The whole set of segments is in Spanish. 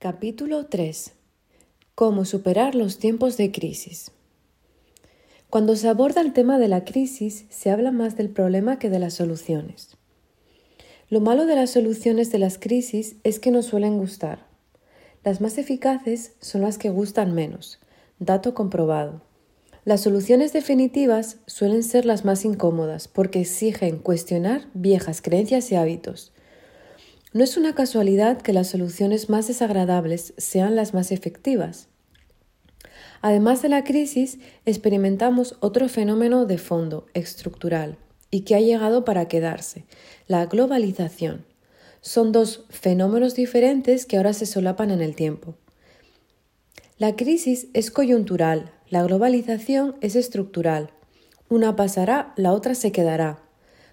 Capítulo 3. Cómo superar los tiempos de crisis. Cuando se aborda el tema de la crisis, se habla más del problema que de las soluciones. Lo malo de las soluciones de las crisis es que no suelen gustar. Las más eficaces son las que gustan menos, dato comprobado. Las soluciones definitivas suelen ser las más incómodas porque exigen cuestionar viejas creencias y hábitos no es una casualidad que las soluciones más desagradables sean las más efectivas. Además de la crisis, experimentamos otro fenómeno de fondo, estructural, y que ha llegado para quedarse, la globalización. Son dos fenómenos diferentes que ahora se solapan en el tiempo. La crisis es coyuntural, la globalización es estructural. Una pasará, la otra se quedará.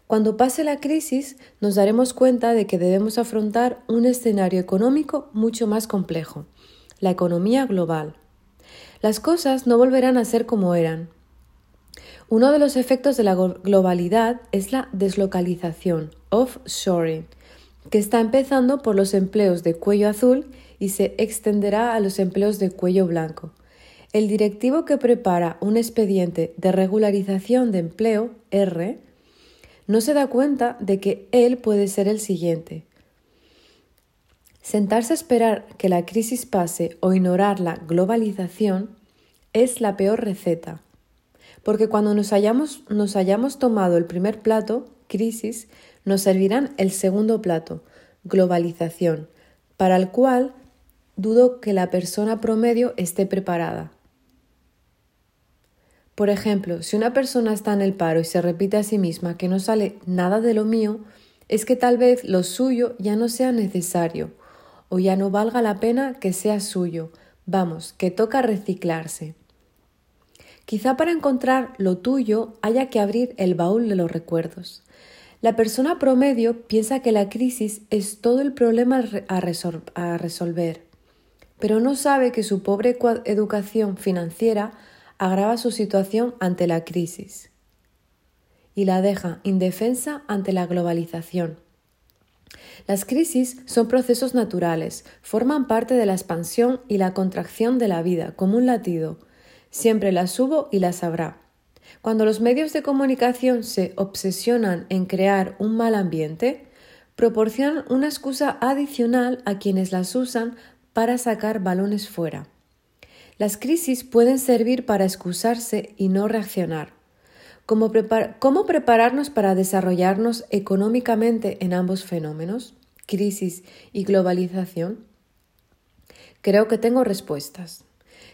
Cuando pase la crisis nos daremos cuenta de que debemos afrontar un escenario económico mucho más complejo, la economía global. Las cosas no volverán a ser como eran. Uno de los efectos de la globalidad es la deslocalización, offshoring, que está empezando por los empleos de cuello azul y se extenderá a los empleos de cuello blanco. El directivo que prepara un expediente de regularización de empleo, R, no se da cuenta de que él puede ser el siguiente. Sentarse a esperar que la crisis pase o ignorar la globalización es la peor receta, porque cuando nos hayamos, tomado el primer plato, crisis, nos servirán el segundo plato, globalización, para el cual dudo que la persona promedio esté preparada. Por ejemplo, si una persona está en el paro y se repite a sí misma que no sale nada de lo mío, es que tal vez lo suyo ya no sea necesario o ya no valga la pena que sea suyo. Vamos, que toca reciclarse. Quizá para encontrar lo tuyo haya que abrir el baúl de los recuerdos. La persona promedio piensa que la crisis es todo el problema a, resolver, pero no sabe que su pobre educación financiera agrava su situación ante la crisis y la deja indefensa ante la globalización. Las crisis son procesos naturales, forman parte de la expansión y la contracción de la vida, como un latido. Siempre las hubo y las habrá. Cuando los medios de comunicación se obsesionan en crear un mal ambiente, proporcionan una excusa adicional a quienes las usan para sacar balones fuera. Las crisis pueden servir para excusarse y no reaccionar. ¿Cómo, prepararnos para desarrollarnos económicamente en ambos fenómenos, crisis y globalización? Creo que tengo respuestas.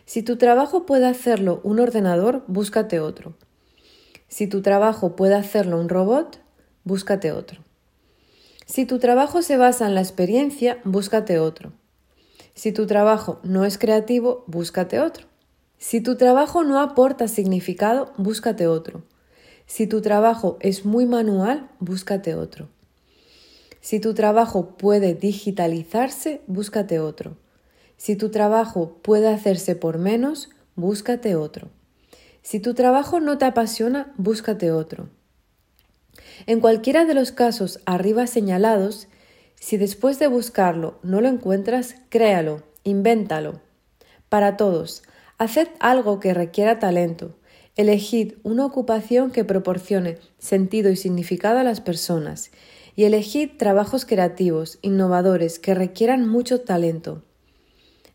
Si tu trabajo puede hacerlo un ordenador, búscate otro. Si tu trabajo puede hacerlo un robot, búscate otro. Si tu trabajo se basa en la experiencia, búscate otro. Si tu trabajo no es creativo, búscate otro. Si tu trabajo no aporta significado, búscate otro. Si tu trabajo es muy manual, búscate otro. Si tu trabajo puede digitalizarse, búscate otro. Si tu trabajo puede hacerse por menos, búscate otro. Si tu trabajo no te apasiona, búscate otro. En cualquiera de los casos arriba señalados, si después de buscarlo no lo encuentras, créalo, invéntalo. Para todos, haced algo que requiera talento. Elegid una ocupación que proporcione sentido y significado a las personas y elegid trabajos creativos, innovadores, que requieran mucho talento.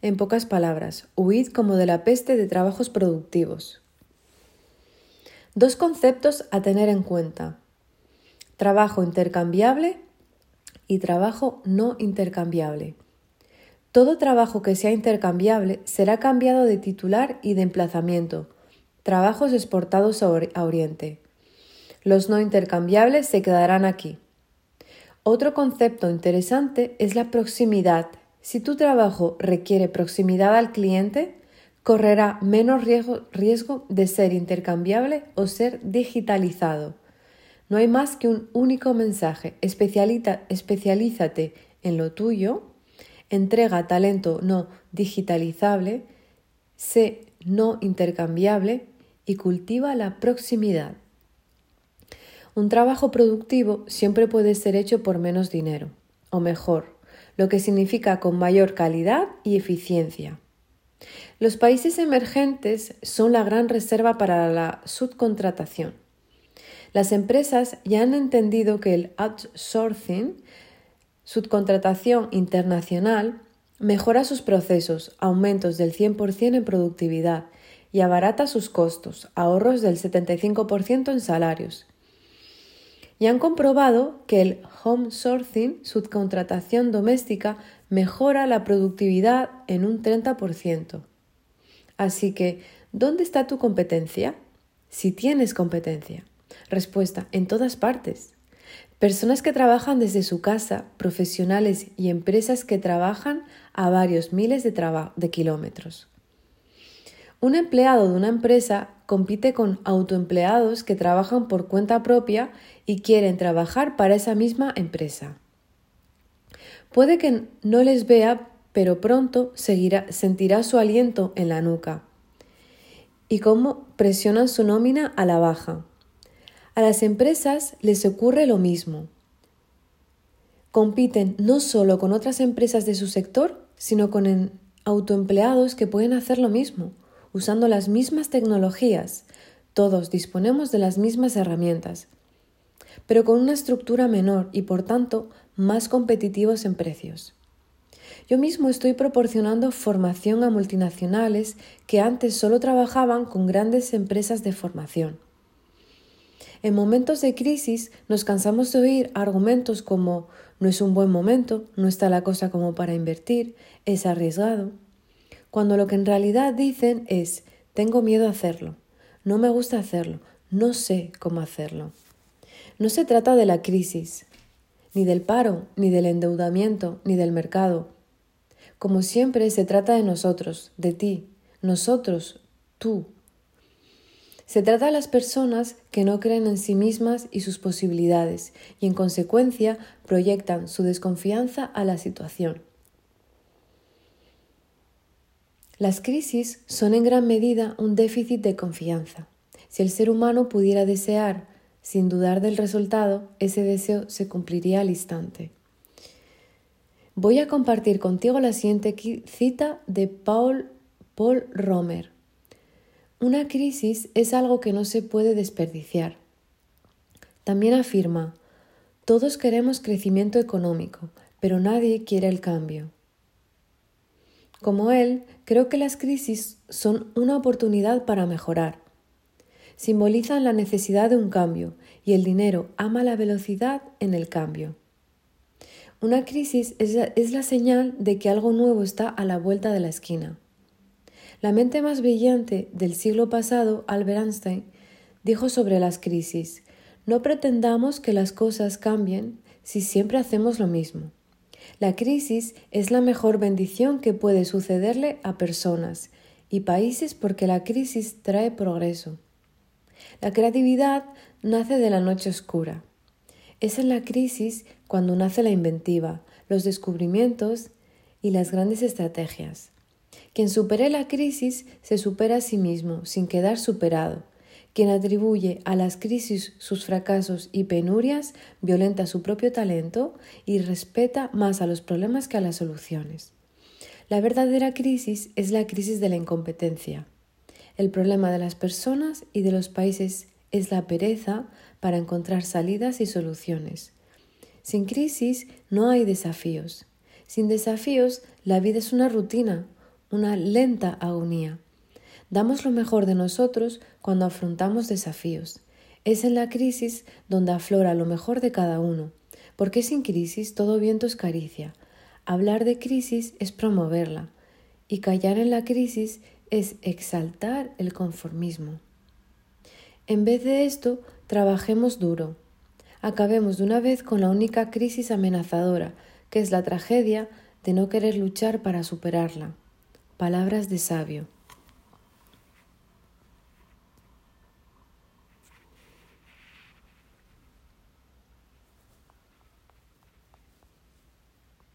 En pocas palabras, huid como de la peste de trabajos productivos. Dos conceptos a tener en cuenta. Trabajo intercambiable y trabajo no intercambiable. Todo trabajo que sea intercambiable será cambiado de titular y de emplazamiento. Trabajos exportados a Oriente. Los no intercambiables se quedarán aquí. Otro concepto interesante es la proximidad. Si tu trabajo requiere proximidad al cliente, correrá menos riesgo, de ser intercambiable o ser digitalizado. No hay más que un único mensaje. especialízate en lo tuyo, entrega talento no digitalizable, sé no intercambiable y cultiva la proximidad. Un trabajo productivo siempre puede ser hecho por menos dinero, o mejor, lo que significa con mayor calidad y eficiencia. Los países emergentes son la gran reserva para la subcontratación. Las empresas ya han entendido que el outsourcing, subcontratación internacional, mejora sus procesos, aumentos del 100% en productividad y abarata sus costos, ahorros del 75% en salarios. Y han comprobado que el home sourcing, subcontratación doméstica, mejora la productividad en un 30%. Así que, ¿dónde está tu competencia? Si tienes competencia. Respuesta, en todas partes. Personas que trabajan desde su casa, profesionales y empresas que trabajan a varios miles de, de kilómetros. Un empleado de una empresa compite con autoempleados que trabajan por cuenta propia y quieren trabajar para esa misma empresa. Puede que no les vea, pero pronto sentirá su aliento en la nuca y cómo presionan su nómina a la baja. A las empresas les ocurre lo mismo. Compiten no solo con otras empresas de su sector, sino con autoempleados que pueden hacer lo mismo, usando las mismas tecnologías. Todos disponemos de las mismas herramientas, pero con una estructura menor y por tanto más competitivos en precios. Yo mismo estoy proporcionando formación a multinacionales que antes solo trabajaban con grandes empresas de formación. En momentos de crisis nos cansamos de oír argumentos como no es un buen momento, no está la cosa como para invertir, es arriesgado, cuando lo que en realidad dicen es tengo miedo a hacerlo, no me gusta hacerlo, no sé cómo hacerlo. No se trata de la crisis, ni del paro, ni del endeudamiento, ni del mercado. Como siempre, se trata de nosotros, de ti, nosotros, tú. Se trata de las personas que no creen en sí mismas y sus posibilidades y en consecuencia proyectan su desconfianza a la situación. Las crisis son en gran medida un déficit de confianza. Si el ser humano pudiera desear sin dudar del resultado, ese deseo se cumpliría al instante. Voy a compartir contigo la siguiente cita de Paul, Paul Romer. Una crisis es algo que no se puede desperdiciar. También afirma, todos queremos crecimiento económico, pero nadie quiere el cambio. Como él, creo que las crisis son una oportunidad para mejorar simbolizan la necesidad de un cambio y el dinero ama la velocidad en el cambio. Una crisis es la, señal de que algo nuevo está a la vuelta de la esquina. La mente más brillante del siglo pasado, Albert Einstein, dijo sobre las crisis, no pretendamos que las cosas cambien si siempre hacemos lo mismo. La crisis es la mejor bendición que puede sucederle a personas y países porque la crisis trae progreso. La creatividad nace de la noche oscura. Es en la crisis cuando nace la inventiva, los descubrimientos y las grandes estrategias. Quien supere la crisis se supera a sí mismo sin quedar superado. Quien atribuye a las crisis sus fracasos y penurias violenta su propio talento y respeta más a los problemas que a las soluciones. La verdadera crisis es la crisis de la incompetencia. El problema de las personas y de los países es la pereza para encontrar salidas y soluciones. Sin crisis no hay desafíos. Sin desafíos la vida es una rutina, una lenta agonía. Damos lo mejor de nosotros cuando afrontamos desafíos. Es en la crisis donde aflora lo mejor de cada uno, porque sin crisis todo viento es caricia. Hablar de crisis es promoverla, y callar en la crisis es exaltar el conformismo. En vez de esto, trabajemos duro. Acabemos de una vez con la única crisis amenazadora, que es la tragedia de no querer luchar para superarla. Palabras de sabio.